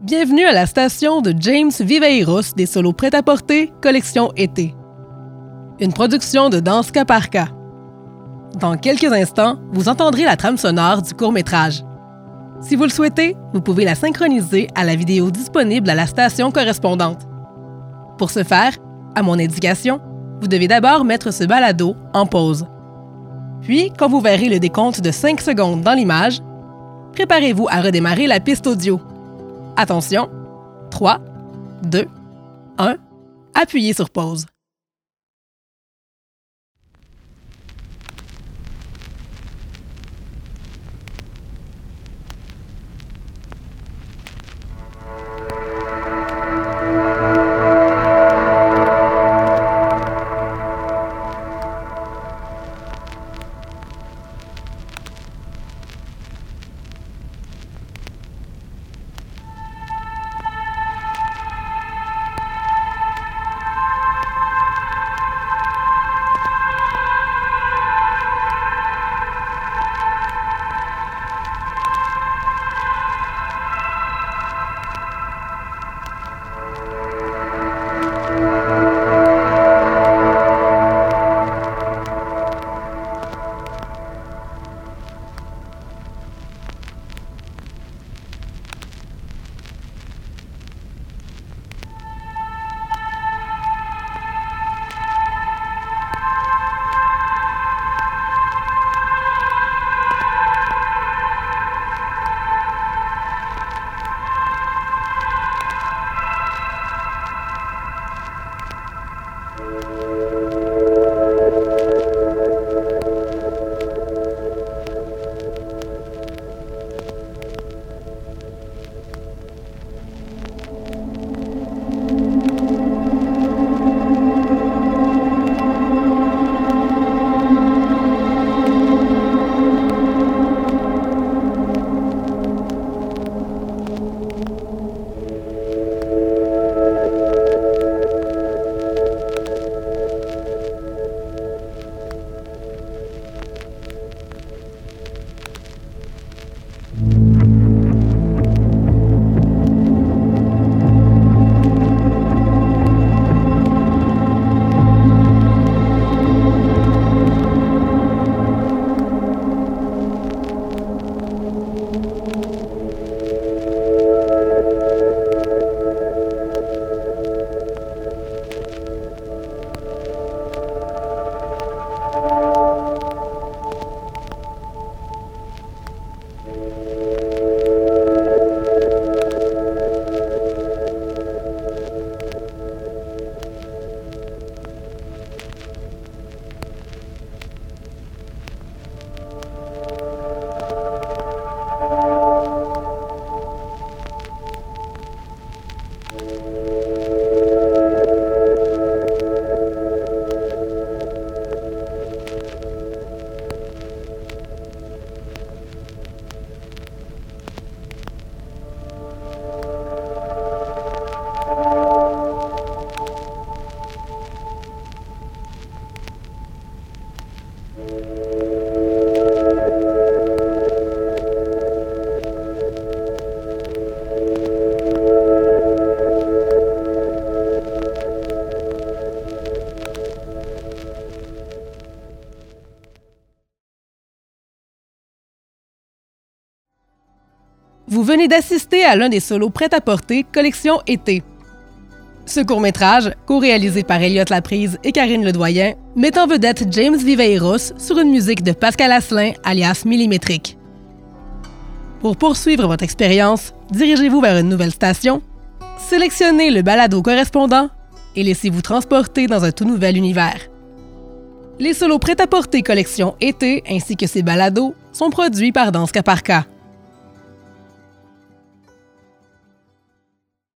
Bienvenue à la station de James Viveiros des solos prêt-à-porter collection été. Une production de Danse Cas par cas. Dans quelques instants, vous entendrez la trame sonore du court-métrage. Si vous le souhaitez, vous pouvez la synchroniser à la vidéo disponible à la station correspondante. Pour ce faire, à mon indication, vous devez d'abord mettre ce balado en pause. Puis, quand vous verrez le décompte de 5 secondes dans l'image, préparez-vous à redémarrer la piste audio. Attention, 3, 2, 1, appuyez sur pause. Vous venez d'assister à l'un des solos prêt-à-porter collection été. Ce court-métrage, co-réalisé par Elliot Laprise et Karine Ledoyen, met en vedette James Viveiros sur une musique de Pascal Asselin, alias Millimétrique. Pour poursuivre votre expérience, dirigez-vous vers une nouvelle station, sélectionnez le balado correspondant et laissez-vous transporter dans un tout nouvel univers. Les solos prêt-à-porter collection été ainsi que ses balados sont produits par Danse Caparca.